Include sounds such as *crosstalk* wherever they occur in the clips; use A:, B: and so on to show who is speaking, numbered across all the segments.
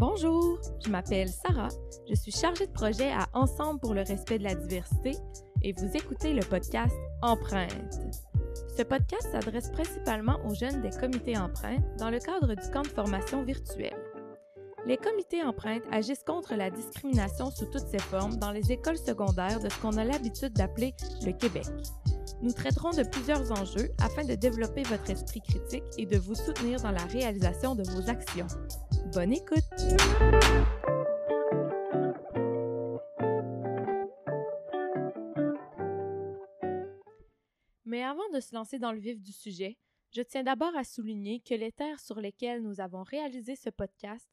A: Bonjour, je m'appelle Sarah, je suis chargée de projet à Ensemble pour le respect de la diversité et vous écoutez le podcast Empreinte. Ce podcast s'adresse principalement aux jeunes des comités Empreinte dans le cadre du camp de formation virtuel. Les comités Empreinte agissent contre la discrimination sous toutes ses formes dans les écoles secondaires de ce qu'on a l'habitude d'appeler le Québec. Nous traiterons de plusieurs enjeux afin de développer votre esprit critique et de vous soutenir dans la réalisation de vos actions. Bonne écoute! Mais avant de se lancer dans le vif du sujet, je tiens d'abord à souligner que les terres sur lesquelles nous avons réalisé ce podcast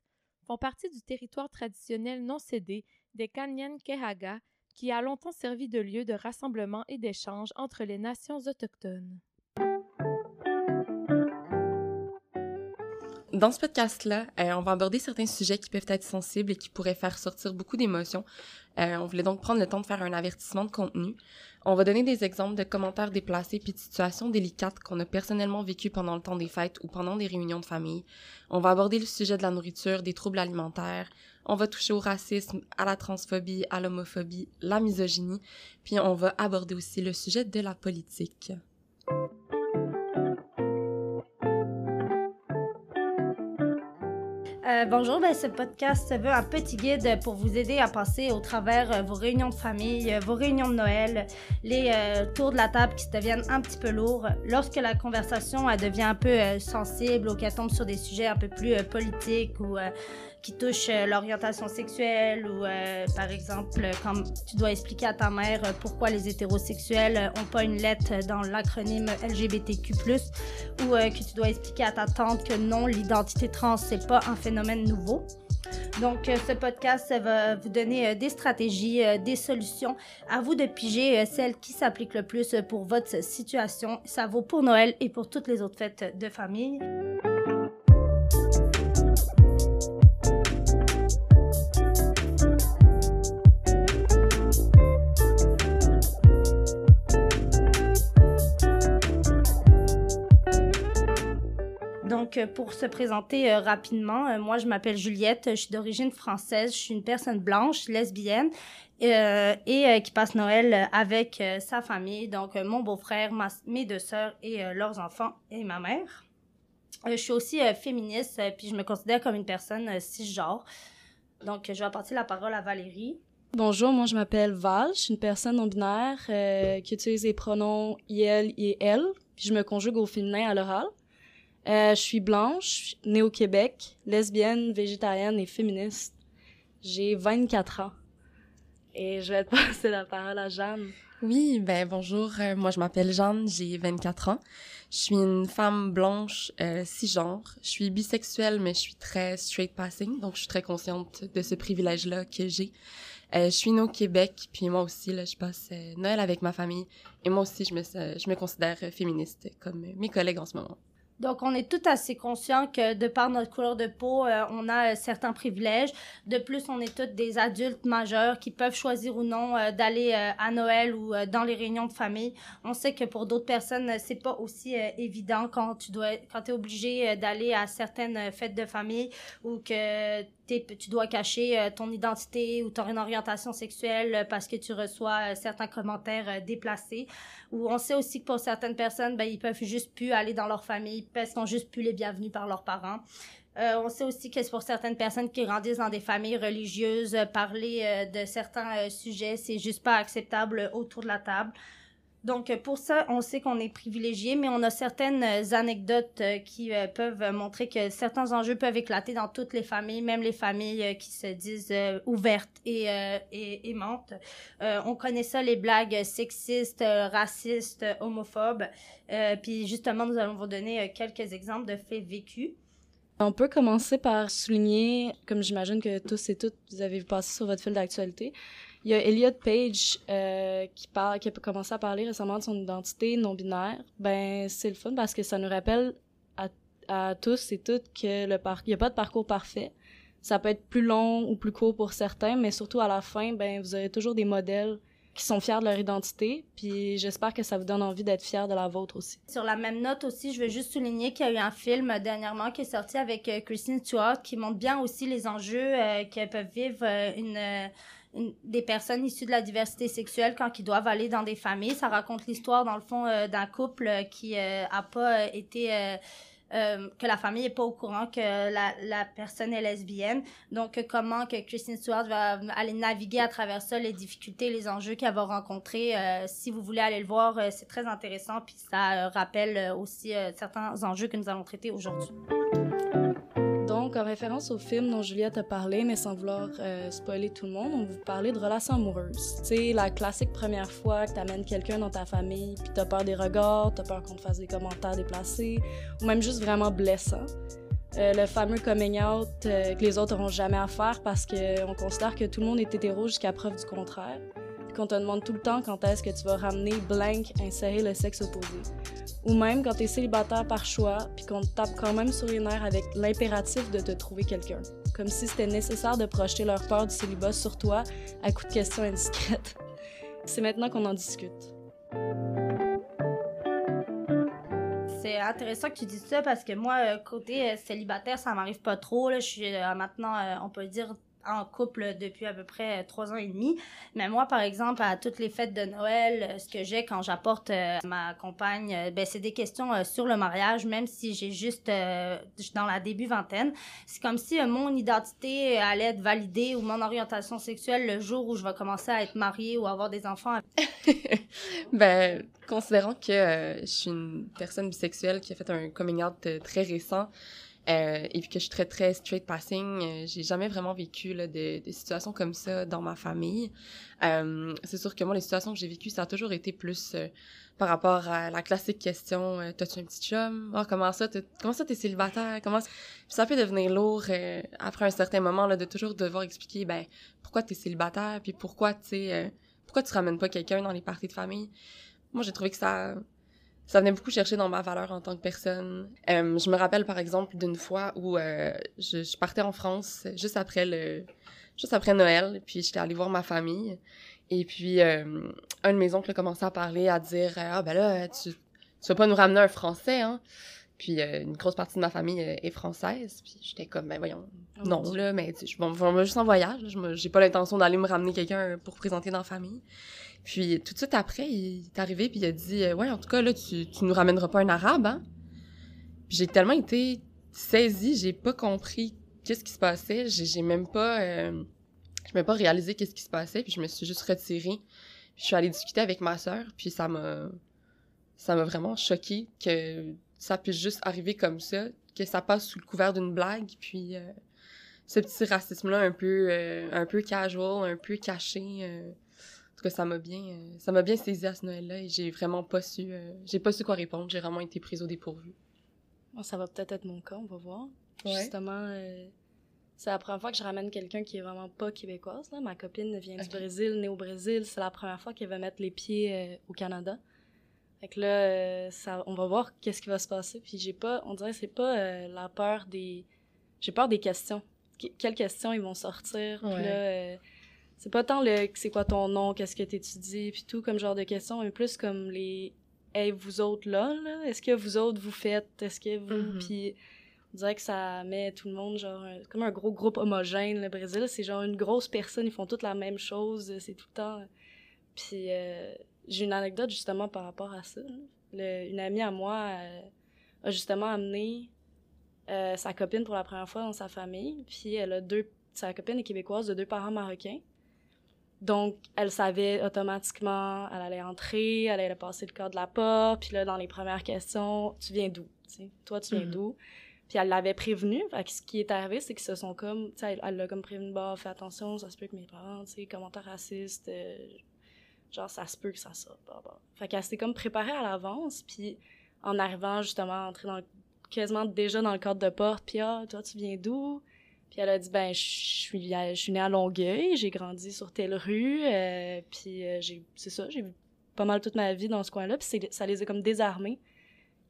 A: font partie du territoire traditionnel non cédé des Kanyan Kehaga qui a longtemps servi de lieu de rassemblement et d'échange entre les nations autochtones.
B: Dans ce podcast-là, euh, on va aborder certains sujets qui peuvent être sensibles et qui pourraient faire sortir beaucoup d'émotions. Euh, on voulait donc prendre le temps de faire un avertissement de contenu. On va donner des exemples de commentaires déplacés puis de situations délicates qu'on a personnellement vécues pendant le temps des fêtes ou pendant des réunions de famille. On va aborder le sujet de la nourriture, des troubles alimentaires. On va toucher au racisme, à la transphobie, à l'homophobie, la misogynie. Puis on va aborder aussi le sujet de la politique.
C: Euh, bonjour, ben, ce podcast veut un petit guide pour vous aider à passer au travers euh, vos réunions de famille, euh, vos réunions de Noël, les tours de la table qui deviennent un petit peu lourds, lorsque la conversation devient un peu sensible ou qu'elle tombe sur des sujets un peu plus politiques ou qui touche euh, l'orientation sexuelle ou, par exemple, quand tu dois expliquer à ta mère pourquoi les hétérosexuels n'ont pas une lettre dans l'acronyme LGBTQ+, ou que tu dois expliquer à ta tante que non, l'identité trans, c'est pas un phénomène nouveau. Donc, ce podcast va vous donner des stratégies, des solutions. À vous de piger celle qui s'applique le plus pour votre situation. Ça vaut pour Noël et pour toutes les autres fêtes de famille. Euh, pour se présenter euh, rapidement, euh, moi, je m'appelle Juliette, je suis d'origine française, je suis une personne blanche, lesbienne, et qui passe Noël avec sa famille, donc mon beau-frère, mes deux sœurs et leurs enfants et ma mère. je suis aussi féministe, puis je me considère comme une personne cisgenre. Donc, je vais apporter la parole à Valérie.
D: Bonjour, moi je m'appelle Val, je suis une personne non binaire qui utilise les pronoms IL et elle, puis je me conjugue au féminin à l'oral. Euh, je suis blanche, née au Québec, lesbienne, végétarienne et féministe. J'ai 24 ans. Et je vais te *laughs* passer la parole à Jeanne.
B: Oui, ben bonjour, euh, moi je m'appelle Jeanne, j'ai 24 ans. Je suis une femme blanche euh, cisgenre. Je suis bisexuelle, mais je suis très straight passing, donc je suis très consciente de ce privilège-là que j'ai. Euh, je suis née au Québec, puis moi aussi, là, je passe Noël avec ma famille. Et moi aussi, je me, je me considère féministe, comme mes collègues en ce moment.
C: Donc, on est tout assez conscient que de par notre couleur de peau, euh, on a euh, certains privilèges. De plus, on est tous des adultes majeurs qui peuvent choisir ou non euh, d'aller à Noël ou dans les réunions de famille. On sait que pour d'autres personnes, c'est pas aussi évident quand tu dois, quand es obligé d'aller à certaines fêtes de famille ou que tu dois cacher ton identité ou ton orientation sexuelle parce que tu reçois certains commentaires déplacés. Ou on sait aussi que pour certaines personnes, ben, ils peuvent juste plus aller dans leur famille parce qu'ils juste plus les bienvenus par leurs parents. on sait aussi que pour certaines personnes qui grandissent dans des familles religieuses, parler de certains sujets, c'est juste pas acceptable autour de la table. Donc, pour ça, on sait qu'on est privilégié, mais on a certaines anecdotes euh, qui euh, peuvent montrer que certains enjeux peuvent éclater dans toutes les familles, même les familles euh, qui se disent ouvertes et, et aimantes. on connaît ça, les blagues sexistes, racistes, homophobes. puis justement, nous allons vous donner quelques exemples de faits vécus.
D: On peut commencer par souligner, comme j'imagine que tous et toutes vous avez passé sur votre fil d'actualité, il y a Elliot Page euh, qui parle, qui a commencé à parler récemment de son identité non binaire. Ben c'est le fun parce que ça nous rappelle à, tous et toutes que le il y a pas de parcours parfait. Ça peut être plus long ou plus court pour certains, mais surtout à la fin, ben vous aurez toujours des modèles qui sont fiers de leur identité. Puis j'espère que ça vous donne envie d'être fiers de la vôtre aussi.
C: Sur la même note aussi, je veux juste souligner qu'il y a eu un film dernièrement qui est sorti avec euh, Christine Stewart qui montre bien aussi les enjeux euh, que peuvent vivre une, des personnes issues de la diversité sexuelle quand ils doivent aller dans des familles. Ça raconte l'histoire, dans le fond, d'un couple qui a pas été euh, que la famille est pas au courant que la, la personne est lesbienne. Donc, comment que Christine Stewart va aller naviguer à travers ça, les difficultés, les enjeux qu'elle va rencontrer. Euh, si vous voulez aller le voir, euh, c'est très intéressant, puis ça rappelle aussi certains enjeux que nous allons traiter aujourd'hui
D: en référence au film dont Juliette a parlé, mais sans vouloir euh, spoiler tout le monde, on vous parler de relations amoureuses. Tu sais, la classique première fois que t'amènes quelqu'un dans ta famille, puis t'as peur des regards, t'as peur qu'on te fasse des commentaires déplacés, ou même juste vraiment blessants. Euh, le fameux coming out euh, que les autres n'auront jamais à faire parce qu'on considère que tout le monde est hétéro jusqu'à preuve du contraire qu'on te demande tout le temps quand est-ce que tu vas ramener blank, insérer le sexe opposé. Ou même quand tu es célibataire par choix, puis qu'on te tape quand même sur les nerfs avec l'impératif de te trouver quelqu'un. Comme si c'était nécessaire de projeter leur peur du célibat sur toi à coup de questions indiscrètes. *laughs* C'est maintenant qu'on en discute.
C: c'est intéressant que tu dises ça parce que moi, euh, côté euh, célibataire, ça m'arrive pas trop. Je suis euh, maintenant, on peut dire, en couple depuis à peu près trois ans et demi. Mais moi, par exemple, à toutes les fêtes de Noël, euh, ce que j'ai quand j'apporte euh, ma compagne, euh, ben, c'est des questions sur le mariage, même si j'ai juste dans la début vingtaine. C'est comme si mon identité allait être validée ou mon orientation sexuelle le jour où je vais commencer à être mariée ou avoir des enfants. *laughs*
B: ben, considérant que je suis une personne bisexuelle qui a fait un coming out très récent, euh, et puis que je suis très, très straight passing, euh, j'ai jamais vraiment vécu là, des, des situations comme ça dans ma famille. Euh, c'est sûr que moi, les situations que j'ai vécues, ça a toujours été plus euh, par rapport à la classique question T'as-tu un petit chum? Oh, Comment ça Comment ça, t'es célibataire? Ça... Ça peut devenir lourd après un certain moment de toujours devoir expliquer ben, pourquoi t'es célibataire, puis pourquoi, tu pourquoi tu ramènes pas quelqu'un dans les parties de famille? Moi, j'ai trouvé que ça ça venait beaucoup chercher dans ma valeur en tant que personne. Euh, je me rappelle par exemple d'une fois où euh, je, je, partais en France juste après le juste après Noël, puis j'étais allée voir ma famille et puis euh, un de mes oncles a commencé à parler à dire ah ben là tu tu vas pas nous ramener un français hein. Puis euh, une grosse partie de ma famille est française, puis j'étais comme ben voyons oh non là mais je bon, vais juste en voyage, j'ai pas l'intention d'aller me ramener quelqu'un pour présenter dans la famille. Puis tout de suite après, il est arrivé puis il a dit euh, ouais en tout cas là tu tu nous ramèneras pas un arabe hein. Puis j'ai tellement été saisie, j'ai pas compris qu'est-ce qui se passait, j'ai même pas euh, je même pas réalisé qu'est-ce qui se passait puis je me suis juste retirée. Puis je suis allée discuter avec ma sœur puis ça m'a ça m'a vraiment choqué que ça puisse juste arriver comme ça, que ça passe sous le couvert d'une blague puis euh, ce petit racisme là un peu un peu casual, un peu caché en tout cas, ça m'a bien, euh, ça m'a bien saisi à ce Noël-là et j'ai vraiment pas su, euh, j'ai pas su quoi répondre. J'ai vraiment été prise au dépourvu.
D: ça va peut-être être mon cas, on va voir. Justement, euh, c'est la première fois que je ramène quelqu'un qui est vraiment pas québécoise. Là. Ma copine vient du Brésil, née au Brésil. C'est la première fois qu'elle va mettre les pieds au Canada. Fait que là, ça, on va voir qu'est-ce qui va se passer. Puis j'ai pas, on dirait, c'est pas la peur des, j'ai peur des questions. quelles questions ils vont sortir. Puis là c'est pas tant le c'est quoi ton nom, qu'est-ce que t'étudies, puis tout comme genre de questions, mais plus comme les hey vous autres là, là est-ce que vous autres vous faites, est-ce que vous, mm-hmm. puis on dirait que ça met tout le monde genre comme un gros groupe homogène le Brésil, c'est genre une grosse personne, ils font toutes la même chose, c'est tout le temps. Puis euh, j'ai une anecdote justement par rapport à ça. une amie à moi euh, a justement amené euh, sa copine pour la première fois dans sa famille, puis elle a deux sa copine est québécoise de deux parents marocains. Donc, elle savait automatiquement, elle allait entrer, elle allait passer le corps de la porte, puis là, dans les premières questions, tu viens d'où? Toi, tu viens mm-hmm. d'où? Puis elle l'avait prévenu. Fait ce qui est arrivé, c'est qu'ils se sont comme, tu sais, elle l'a comme prévenu, bah, fais attention, ça se peut que mes parents, tu sais, commentaires racistes, euh, genre, ça se peut que ça sorte, bah, bah. Fait qu'elle s'était comme préparée à l'avance, puis en arrivant, justement, entrer dans quasiment déjà dans le cadre de porte, puis ah, toi, tu viens d'où? Puis elle a dit ben je suis je suis née à Longueuil, j'ai grandi sur telle rue, euh, puis euh, j'ai c'est ça, j'ai pas mal toute ma vie dans ce coin-là, puis ça les a comme désarmés.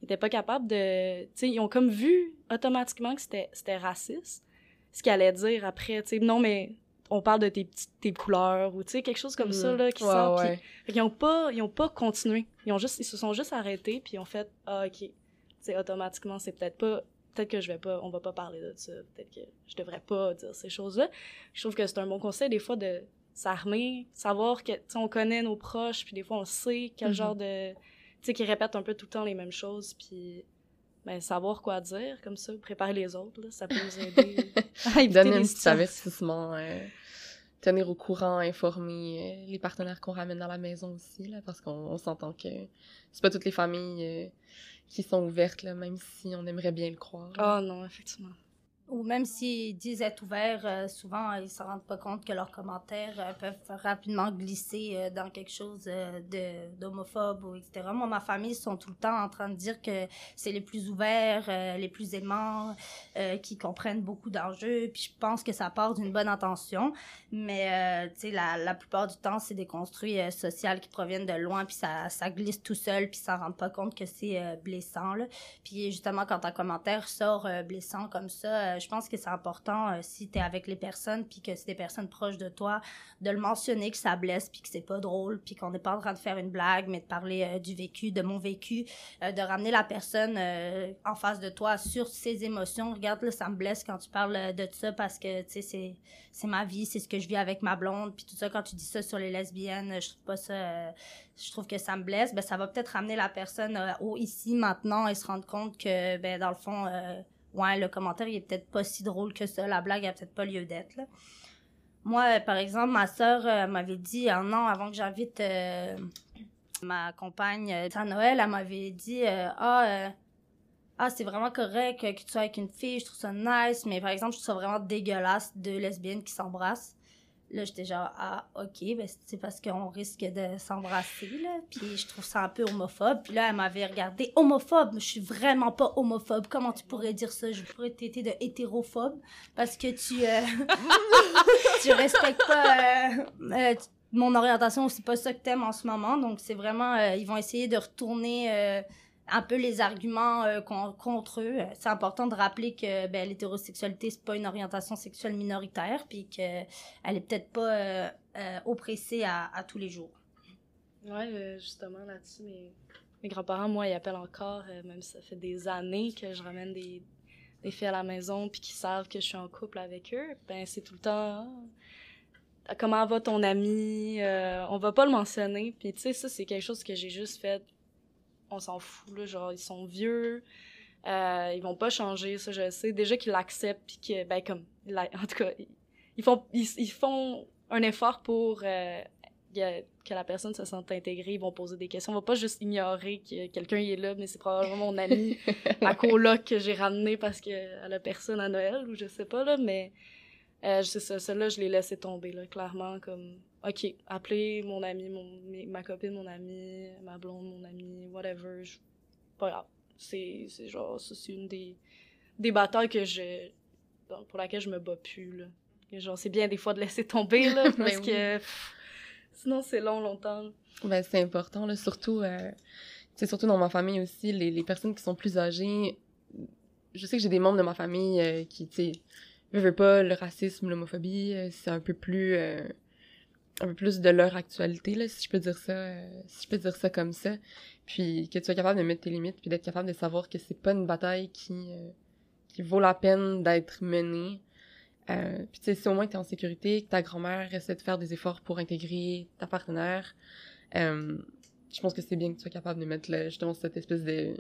D: Ils étaient pas capables de tu sais ils ont comme vu automatiquement que c'était c'était raciste ce qu'elle allait dire après, tu sais non mais on parle de tes petites tes couleurs ou tu sais quelque chose comme ça
B: Mhm.
D: là qui
B: Ouais,
D: sent
B: ouais.
D: puis ils ont pas ils ont pas continué ils ont juste ils se sont juste arrêtés puis ils ont fait ah ok c'est automatiquement c'est peut-être pas peut-être que je vais pas on va pas parler de ça peut-être que je devrais pas dire ces choses là je trouve que c'est un bon conseil des fois de s'armer savoir que on connaît nos proches puis des fois on sait quel
B: Mhm.
D: genre de tu sais qui répètent un peu tout le temps les mêmes choses puis ben, savoir quoi dire comme ça préparer les autres là, ça peut nous aider à
B: Donner
D: des
B: un petit avertissement, euh, tenir au courant, informer euh, les partenaires qu'on ramène dans la maison aussi, là, parce qu'on on s'entend que c'est pas toutes les familles euh, qui sont ouvertes, là, même si on aimerait bien le croire.
D: Ah non, effectivement.
C: Ou même s'ils disent être ouverts, euh, souvent ils se rendent pas compte que leurs commentaires euh, peuvent rapidement glisser euh, dans quelque chose euh, de d'homophobe ou etc. Moi, ma famille sont tout le temps en train de dire que c'est les plus ouverts, euh, les plus aimants, qui comprennent beaucoup d'enjeux. Puis je pense que ça part d'une bonne intention, mais tu sais la, la plupart du temps c'est des construits sociaux qui proviennent de loin, puis ça ça glisse tout seul, puis ça rend pas compte que c'est blessant là. Puis justement, quand un commentaire sort blessant comme ça, je pense que c'est important, euh, si tu es avec les personnes, puis que c'est des personnes proches de toi, de le mentionner que ça blesse, puis que c'est pas drôle, puis qu'on n'est pas en train de faire une blague, mais de parler euh, du vécu, de mon vécu, euh, de ramener la personne en face de toi sur ses émotions. Regarde, là, ça me blesse quand tu parles de ça parce que, tu sais, c'est c'est ma vie, c'est ce que je vis avec ma blonde, puis tout ça, quand tu dis ça sur les lesbiennes, je trouve pas ça... je trouve que ça me blesse, ben ça va peut-être ramener la personne au ici, maintenant, et se rendre compte que, ben dans le fond, ouais, le commentaire, il est peut-être pas si drôle que ça, la blague a peut-être pas lieu d'être, là. Moi, euh, par exemple, ma sœur euh, m'avait dit un an avant que j'invite euh, ma compagne à Noël, elle m'avait dit Ah, euh, ah c'est vraiment correct que tu sois avec une fille, je trouve ça nice, mais par exemple, je trouve ça vraiment dégueulasse deux lesbiennes qui s'embrassent. Là, j'étais genre, ah, ok, ben c'est parce qu'on risque de s'embrasser, là. Puis je trouve ça un peu homophobe. Puis là, elle m'avait regardé, homophobe, je suis vraiment pas homophobe. Comment tu pourrais dire ça? Je pourrais t'aider de hétérophobe parce que tu, euh, *laughs* tu respectes pas euh, euh, mon orientation, c'est pas ça que t'aimes en ce moment. Donc, c'est vraiment, euh, ils vont essayer de retourner euh, un peu les arguments euh, con- contre eux. C'est important de rappeler que ben, l'hétérosexualité, c'est pas une orientation sexuelle minoritaire, puis qu'elle est peut-être pas euh, euh, oppressée à, tous les jours.
D: Ouais, euh, justement, là-dessus, mes, grands-parents, moi, ils appellent encore, euh, même si ça fait des années que je ramène des, des filles à la maison puis qu'ils savent que je suis en couple avec eux, ben c'est tout le temps Ah, comment va ton ami Euh, on va pas le mentionner puis tu sais ça c'est quelque chose que j'ai juste fait on s'en fout là genre ils sont vieux euh, ils vont pas changer ça je sais déjà qu'ils l'acceptent puis que ben comme *laughs* en tout cas ils, font ils, ils font un effort pour euh, que la personne se sente intégrée, ils vont poser des questions. On va pas juste ignorer que quelqu'un est là, mais c'est probablement mon ami *laughs* à coloc que j'ai ramené parce qu'elle a personne à Noël ou je sais pas, là, mais euh, c'est ça, celle-là, je l'ai laissé tomber, là, clairement, comme, ok, appelez mon ami, mon, mes- ma copine, mon ami, ma blonde, mon ami, whatever, je- pas grave. C'est, c'est genre, ça, c'est une des, des batailles que je, pour laquelle je me bats plus, là. Et genre, c'est bien des fois de laisser tomber, là, *laughs* parce
B: Ben oui.
D: que pff, sinon c'est long, longtemps.
B: Ben, c'est important, là, surtout, euh, c'est surtout dans ma famille aussi, les, les personnes qui sont plus âgées. Je sais que j'ai des membres de ma famille euh, qui, tu sais, veulent veulent pas, le racisme, l'homophobie, euh, c'est un peu plus, euh, un peu plus de leur actualité, là, si je peux dire ça, euh, si je peux dire ça comme ça. Puis que tu sois capable de mettre tes limites, puis d'être capable de savoir que c'est pas une bataille qui, euh, qui vaut la peine d'être menée. Euh, puis tu sais, si au moins t'es en sécurité, que ta grand-mère essaie de faire des efforts pour intégrer ta partenaire, je pense que c'est bien que tu sois capable de mettre là, justement cette espèce de,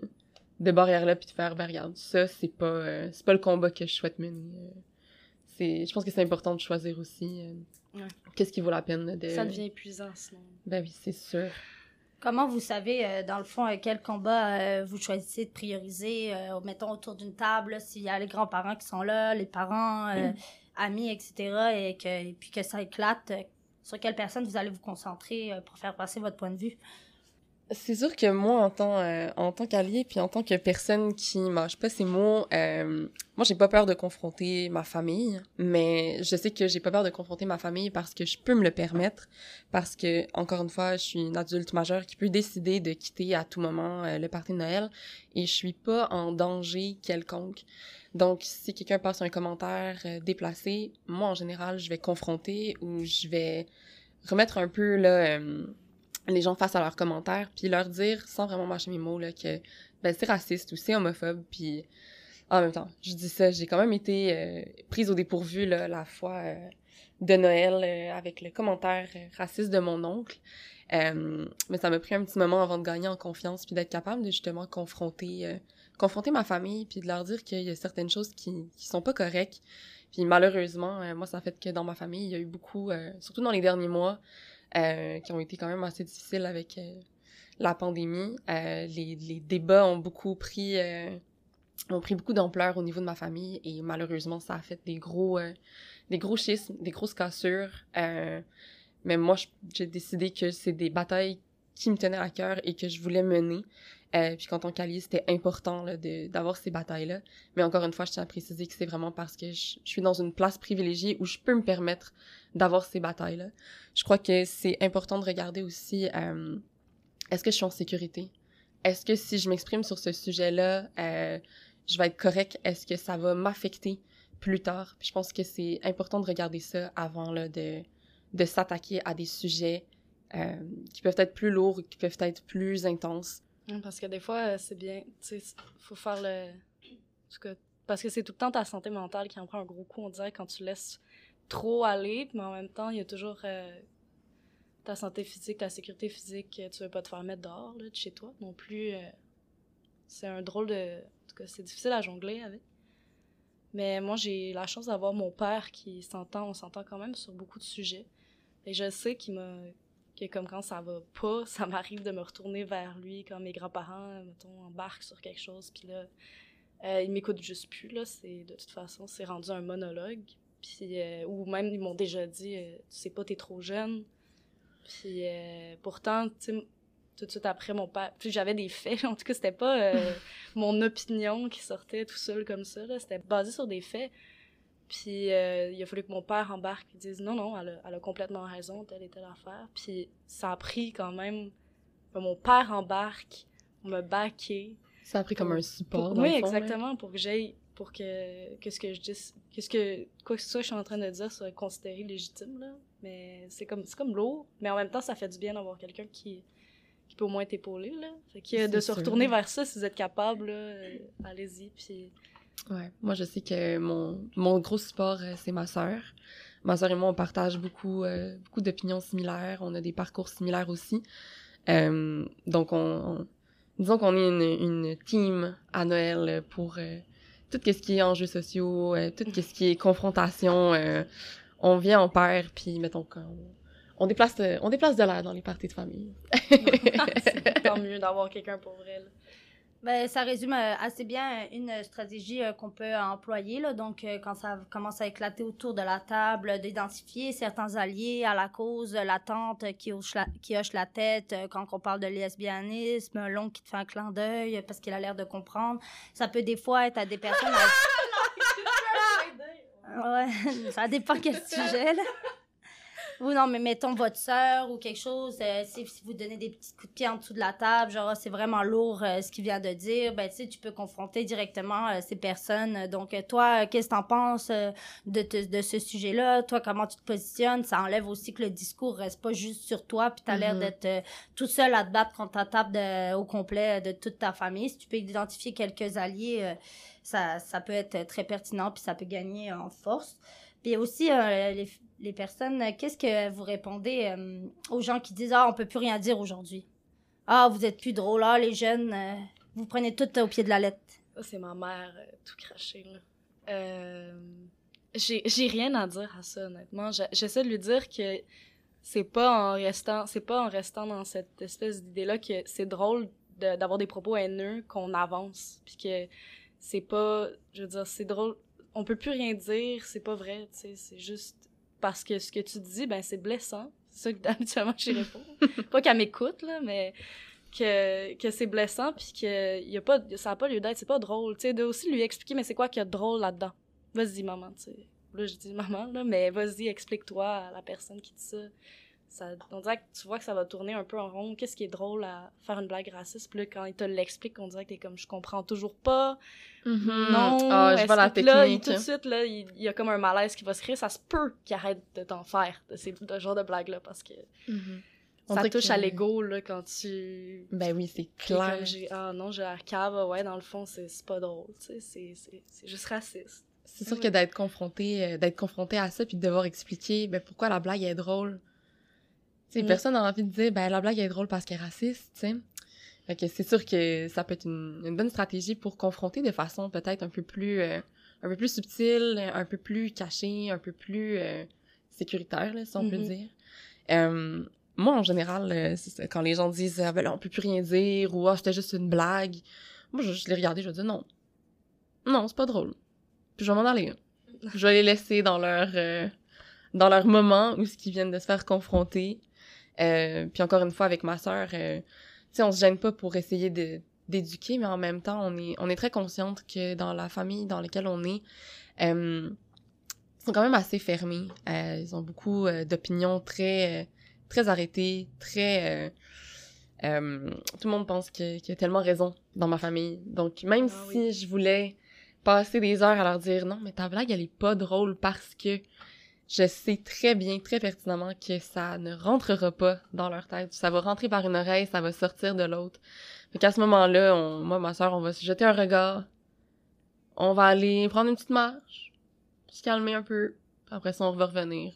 B: de barrière-là, puis de faire, ben regarde, ça, c'est pas, c'est pas le combat que je souhaite mener. c'est, je pense que c'est important de choisir aussi
D: Ouais.
B: qu'est-ce qui vaut la peine de...
D: Ça devient épuisant, sinon.
B: Ben oui, c'est sûr.
C: Comment vous savez, euh, dans le fond, euh, quel combat euh, vous choisissez de prioriser, euh, mettons autour d'une table, s'il y a les grands-parents qui sont là, les parents, euh, amis, etc., et, que, et puis que ça éclate, euh, sur quelle personne vous allez vous concentrer euh, pour faire passer votre point de vue?
B: C'est sûr que moi, en tant, euh, en tant qu'allié, puis en tant que personne qui mâche pas ses mots, euh, moi, j'ai pas peur de confronter ma famille, mais je sais que j'ai pas peur de confronter ma famille parce que je peux me le permettre, parce que, encore une fois, je suis une adulte majeure qui peut décider de quitter à tout moment euh, le party de Noël, et je suis pas en danger quelconque. Donc, si quelqu'un passe un commentaire euh, déplacé, moi, en général, je vais confronter ou je vais remettre un peu, là les gens face à leurs commentaires, puis leur dire, sans vraiment mâcher mes mots, là, que ben, c'est raciste ou c'est homophobe, puis en même temps, je dis ça, j'ai quand même été euh, prise au dépourvu la fois euh, de Noël euh, avec le commentaire raciste de mon oncle. mais ça m'a pris un petit moment avant de gagner en confiance puis d'être capable de justement confronter confronter ma famille puis de leur dire qu'il y a certaines choses qui qui sont pas correctes. Puis malheureusement, moi ça fait que dans ma famille, il y a eu beaucoup surtout dans les derniers mois, euh, qui ont été quand même assez difficiles avec euh, la pandémie. Euh, les, les, débats ont beaucoup pris ont pris beaucoup d'ampleur au niveau de ma famille et malheureusement ça a fait des gros des gros schismes, des grosses cassures. mais moi j'ai décidé que c'est des batailles qui me tenaient à cœur et que je voulais mener. Euh, puis qu'en tant qu'allié, c'était important d'avoir ces batailles-là. Mais encore une fois, je tiens à préciser que c'est vraiment parce que je, suis dans une place privilégiée où je peux me permettre d'avoir ces batailles-là. Je crois que c'est important de regarder aussi euh, est-ce que je suis en sécurité? Est-ce que si je m'exprime sur ce sujet-là, euh, je vais être correct? Est-ce que ça va m'affecter plus tard? Puis je pense que c'est important de regarder ça avant là, de, de s'attaquer à des sujets qui peuvent être plus lourds, qui peuvent être plus intenses.
D: Parce que des fois, euh, c'est bien, tu sais, faut faire le. Parce que c'est tout le temps ta santé mentale qui en prend un gros coup, on dirait, quand tu laisses trop aller, mais en même temps, il y a toujours euh, ta santé physique, ta sécurité physique, tu veux pas te faire mettre dehors, là, de chez toi non plus. Euh, c'est un drôle de. En tout cas, c'est difficile à jongler avec. Mais moi, j'ai la chance d'avoir mon père qui s'entend, on s'entend quand même sur beaucoup de sujets. Et je sais qu'il m'a que comme quand ça va pas, *laughs* ça m'arrive de me retourner vers lui quand mes grands-parents, mettons, embarquent sur quelque chose, puis là, euh, ils m'écoutent juste plus, là, c'est, de toute façon, c'est rendu un monologue, puis, euh, ou même, ils m'ont déjà dit, euh, tu sais pas, t'es trop jeune, puis euh, pourtant, tu sais, tout de suite après mon père, puis j'avais des faits, *laughs* en tout cas, c'était pas *laughs* mon opinion qui sortait tout seul comme ça, là, c'était basé sur des faits, puis euh, il a fallu que mon père embarque et dise non, non, elle a, elle a, complètement raison, telle et telle affaire. Puis ça a pris quand même. mon père embarque, on me baqué.
B: Ça a pris comme un support.
D: oui, exactement, pour que j'aille. Pour que, que ce que je dise. Que ce que. Quoi que ce soit je suis en train de dire soit considéré légitime, là. Mais c'est comme, comme lourd. Mais en même temps, ça fait du bien d'avoir quelqu'un qui qui peut au moins t'épauler là fait que de se retourner vers ça si vous êtes capable euh, allez-y puis
B: Ouais, moi je sais que mon, mon gros support, euh, c'est ma sœur. Ma sœur et moi, on partage beaucoup, euh, beaucoup d'opinions similaires, on a des parcours similaires aussi. Euh, donc, on, disons qu'on est une, une team à Noël pour tout ce qui est enjeux sociaux, tout ce qui est confrontation. on vient en paire, puis mettons qu'on on déplace, on déplace de l'air dans les parties de famille. *laughs*
D: c'est tant *laughs* mieux d'avoir quelqu'un pour elle.
C: Ben, ça résume euh, assez bien une stratégie euh, qu'on peut employer. Là. Donc, euh, quand ça commence à éclater autour de la table, d'identifier certains alliés à la cause, la tante qui hoche la, qui hoche la tête quand on parle de lesbianisme, l'oncle qui te fait un clin d'œil parce qu'il a l'air de comprendre. Ça peut des fois être à des personnes... *laughs* ouais, *laughs* ça dépend quel sujet, là. Ou non, mais mettons votre soeur ou quelque chose, euh, si, vous donnez des petits coups de pied en dessous de la table, genre c'est vraiment lourd euh, ce qu'il vient de dire, ben tu sais, tu peux confronter directement euh, ces personnes. Donc toi, qu'est-ce que t'en penses de, de ce sujet-là? Toi, comment tu te positionnes? Ça enlève aussi que le discours reste pas juste sur toi, puis t'as l'air mm-hmm. d'être tout seul à te battre contre ta table de, au complet de toute ta famille. Si tu peux identifier quelques alliés, ça, ça peut être très pertinent, puis ça peut gagner en force. Puis aussi, les, les personnes, euh, qu'est-ce que vous répondez euh, aux gens qui disent Ah, on peut plus rien dire aujourd'hui? Ah, vous êtes plus drôle, ah, les jeunes, euh, vous prenez tout au pied de la lettre.
D: c'est ma mère, tout craché, là. j'ai rien à dire à ça, honnêtement. J'essaie de lui dire que c'est pas en restant c'est pas en restant dans cette espèce d'idée là que c'est drôle d'avoir des propos haineux qu'on avance puis que c'est pas je veux dire c'est drôle on peut plus rien dire c'est pas vrai tu sais c'est juste parce que ce que tu dis, ben c'est blessant. C'est ça que *laughs* habituellement j'y réponds. *laughs* pas qu'elle m'écoute, là, mais que, que c'est blessant, puis que y a pas, ça n'a pas lieu d'être, c'est pas drôle. Tu sais, de aussi lui expliquer, mais c'est quoi qu'il y a de drôle là-dedans? Vas-y, maman, tu sais. Là, je dis maman, là, mais vas-y, explique-toi à la personne qui dit ça. Ça. On dirait que tu vois que ça va tourner un peu en rond. Qu'est-ce qui est drôle à faire une blague raciste? Puis là, quand il te l'explique, on dirait que t'es comme, je comprends toujours pas.
B: Mhm.
D: Non,
B: Ah, je vois la
D: que là, il-
B: technique.
D: tout de suite, là, il, il y a comme un malaise qui va se créer. Ça se peut qu'il arrête de t'en faire, de ces de ce genre de blagues-là, parce que.
B: On
D: ça touche
B: que-
D: à l'ego, là, quand tu...
B: Ben oui, c'est clair.
D: Ah non, j'ai l'air cave, ouais, dans le fond, c'est pas drôle, tu sais, c'est- juste raciste.
B: C'est sûr
D: Oui.
B: que d'être confronté, euh, d'être confronté à ça puis de devoir expliquer ben, pourquoi la blague est drôle. Sais,
D: Mm.
B: personne n'a envie de dire ben la blague est drôle parce qu'elle est raciste, tu sais. Fait que c'est sûr que ça peut être une, une bonne stratégie pour confronter de façon peut-être un peu plus euh, un peu plus subtile, un peu plus cachée, un peu plus euh, sécuritaire là, si on peut
D: Mhm.
B: dire. Euh, moi en général, euh, ça, quand les gens disent ah, ben là on peut plus rien dire ou ah c'était juste une blague, moi je, je les regardais, je dis non. Non, c'est pas drôle. Puis je vais m'en aller. Je vais les laisser dans leur euh, dans leur moment où ce qu'ils viennent de se faire confronter. Euh, puis encore une fois avec ma sœur, euh, tu sais, on se gêne pas pour essayer de d'éduquer, mais en même temps, on est on est très consciente que dans la famille dans laquelle on est, euh, ils sont quand même assez fermés. Euh, ils ont beaucoup euh, d'opinions très euh, très arrêtées, très euh, euh, tout le monde pense qu'il y a tellement raison dans ma famille. Donc même
D: Ah
B: si
D: oui.
B: je voulais passer des heures à leur dire non, mais ta blague elle est pas drôle parce que je sais très bien, très pertinemment que ça ne rentrera pas dans leur tête. Ça va rentrer par une oreille, ça va sortir de l'autre. Fait qu'à ce moment-là, on, moi, ma soeur, on va se jeter un regard. On va aller prendre une petite marche, se calmer un peu. Après ça, on va revenir.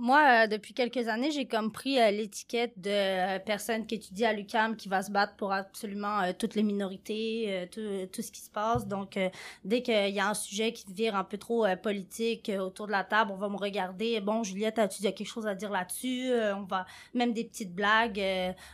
C: Moi, euh, depuis quelques années, j'ai comme pris euh, l'étiquette de euh, personne qui étudie à l'UQAM qui va se battre pour absolument euh, toutes les minorités, tout, tout ce qui se passe. Donc, dès qu'il y a un sujet qui vire un peu trop politique autour de la table, on va me regarder. Bon, Juliette, as-tu quelque chose à dire là-dessus? On va même des petites blagues,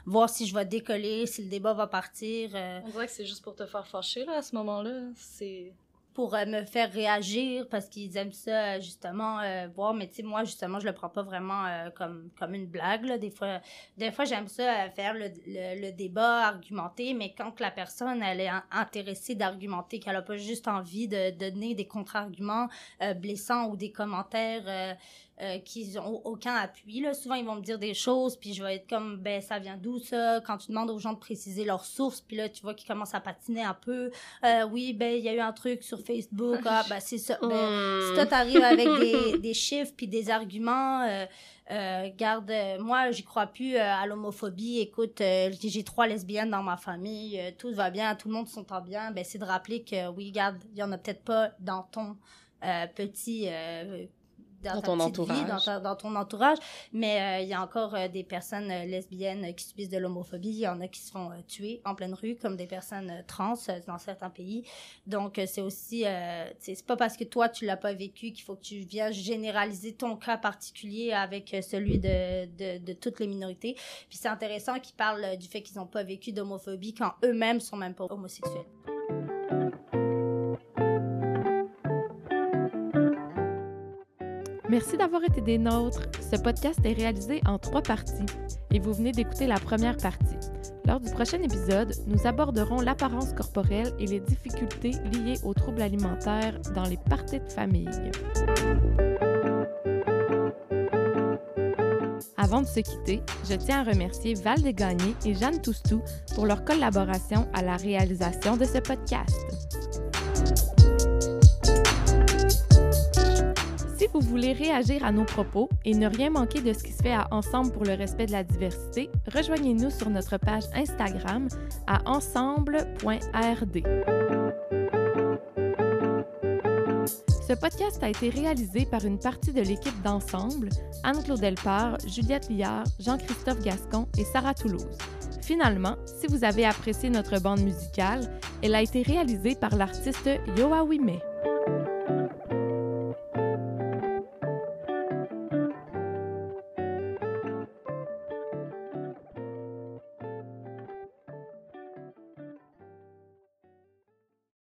C: voir si je vais décoller, si le débat va partir.
D: On dirait que c'est juste pour te faire fâcher, là, à ce moment-là. C'est...
C: pour euh, me faire réagir parce qu'ils aiment ça euh, justement euh, voir. Mais tu sais moi justement je le prends pas vraiment euh, comme comme une blague là. Des fois des fois j'aime ça faire le, le, débat argumenter mais quand la personne elle est in- intéressée d'argumenter qu'elle a pas juste envie de, de donner des contre-arguments blessants ou des commentaires euh, qui ont aucun appui là souvent ils vont me dire des choses puis je vais être comme ben ça vient d'où ça? Quand tu demandes aux gens de préciser leurs sources puis là tu vois qu'ils commencent à patiner un peu euh, oui, ben, il y a eu un truc sur Facebook. Ah, ben, c'est ça. Ben, si
B: Hmm.
C: toi, t'arrives avec des, des chiffres puis des arguments, euh, euh, garde, euh, moi, j'y crois plus euh, à l'homophobie. Écoute, j'ai trois lesbiennes dans ma famille. tout va bien, tout le monde s'entend bien. Ben, c'est de rappeler que, oui, garde, il y en a peut-être pas dans ton euh, petit...
B: Dans
C: ta
B: ton
C: vie,
B: entourage.
C: dans, ta- dans ton entourage, mais euh, il y a encore euh, des personnes euh, lesbiennes qui subissent de l'homophobie. Il y en a qui se font tuer en pleine rue, comme des personnes trans dans certains pays. Donc, c'est aussi, c'est pas parce que toi, tu l'as pas vécu qu'il faut que tu viennes généraliser ton cas particulier avec celui de, de, de toutes les minorités. Puis c'est intéressant qu'ils parlent du fait qu'ils n'ont pas vécu d'homophobie quand eux-mêmes sont même pas homosexuels.
A: Merci d'avoir été des nôtres. Ce podcast est réalisé en trois parties et vous venez d'écouter la première partie. Lors du prochain épisode, nous aborderons l'apparence corporelle et les difficultés liées aux troubles alimentaires dans les parties de famille. Avant de se quitter, je tiens à remercier Val Desgagnés et Jeanne Toustou pour leur collaboration à la réalisation de ce podcast. Vous voulez réagir à nos propos et ne rien manquer de ce qui se fait à Ensemble pour le respect de la diversité, rejoignez-nous sur notre page Instagram à ensemble.rd. Ce podcast a été réalisé par une partie de l'équipe d'Ensemble, Anne-Claude Delpart, Juliette Liard, Jean-Christophe Gascon et Sarah Toulouse. Finalement, si vous avez apprécié notre bande musicale, elle a été réalisée par l'artiste Yoa Wime.